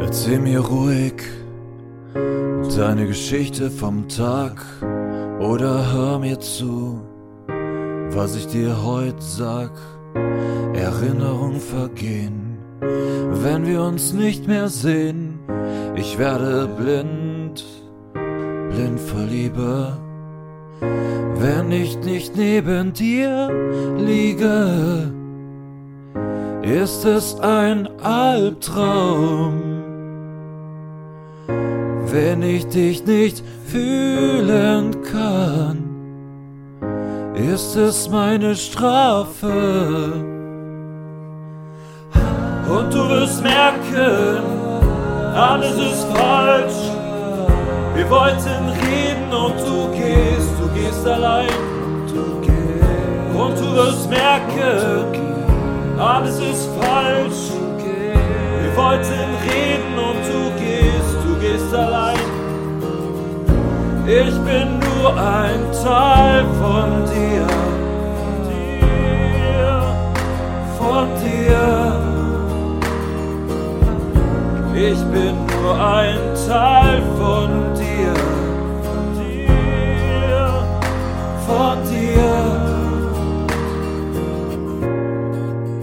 Erzähl mir ruhig deine Geschichte vom Tag oder hör mir zu, was ich dir heute sag. Erinnerung vergehen, wenn wir uns nicht mehr sehen. Ich werde blind, blind vor Liebe, wenn ich nicht neben dir liege. Ist es ein Albtraum? Wenn ich dich nicht fühlen kann, ist es meine Strafe. Und du wirst merken, alles ist falsch. Wir wollten reden und du gehst, du gehst allein. Und du wirst merken, alles ist falsch. Wir wollten reden Ich bin nur ein Teil von dir, von dir. Ich bin nur ein Teil